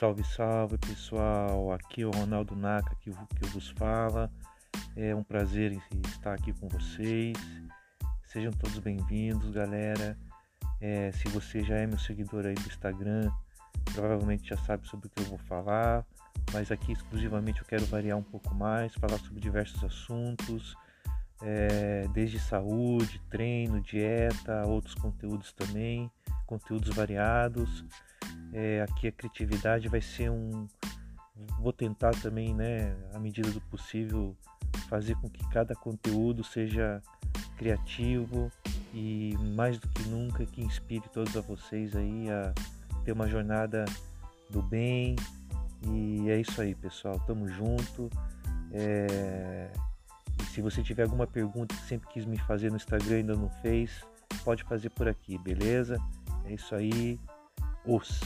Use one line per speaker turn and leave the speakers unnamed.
Salve, salve pessoal! Aqui é o Ronaldo Naka que, que vos fala. É um prazer estar aqui com vocês. Sejam todos bem-vindos, galera. É, se você já é meu seguidor aí do Instagram, provavelmente já sabe sobre o que eu vou falar. Mas aqui exclusivamente eu quero variar um pouco mais, falar sobre diversos assuntos, é, desde saúde, treino, dieta, outros conteúdos também, conteúdos variados. É, aqui a criatividade vai ser um. Vou tentar também, né, à medida do possível, fazer com que cada conteúdo seja criativo e mais do que nunca que inspire todos a vocês aí a ter uma jornada do bem. E é isso aí, pessoal. Tamo junto. É... se você tiver alguma pergunta que sempre quis me fazer no Instagram e ainda não fez, pode fazer por aqui, beleza? É isso aí. Os.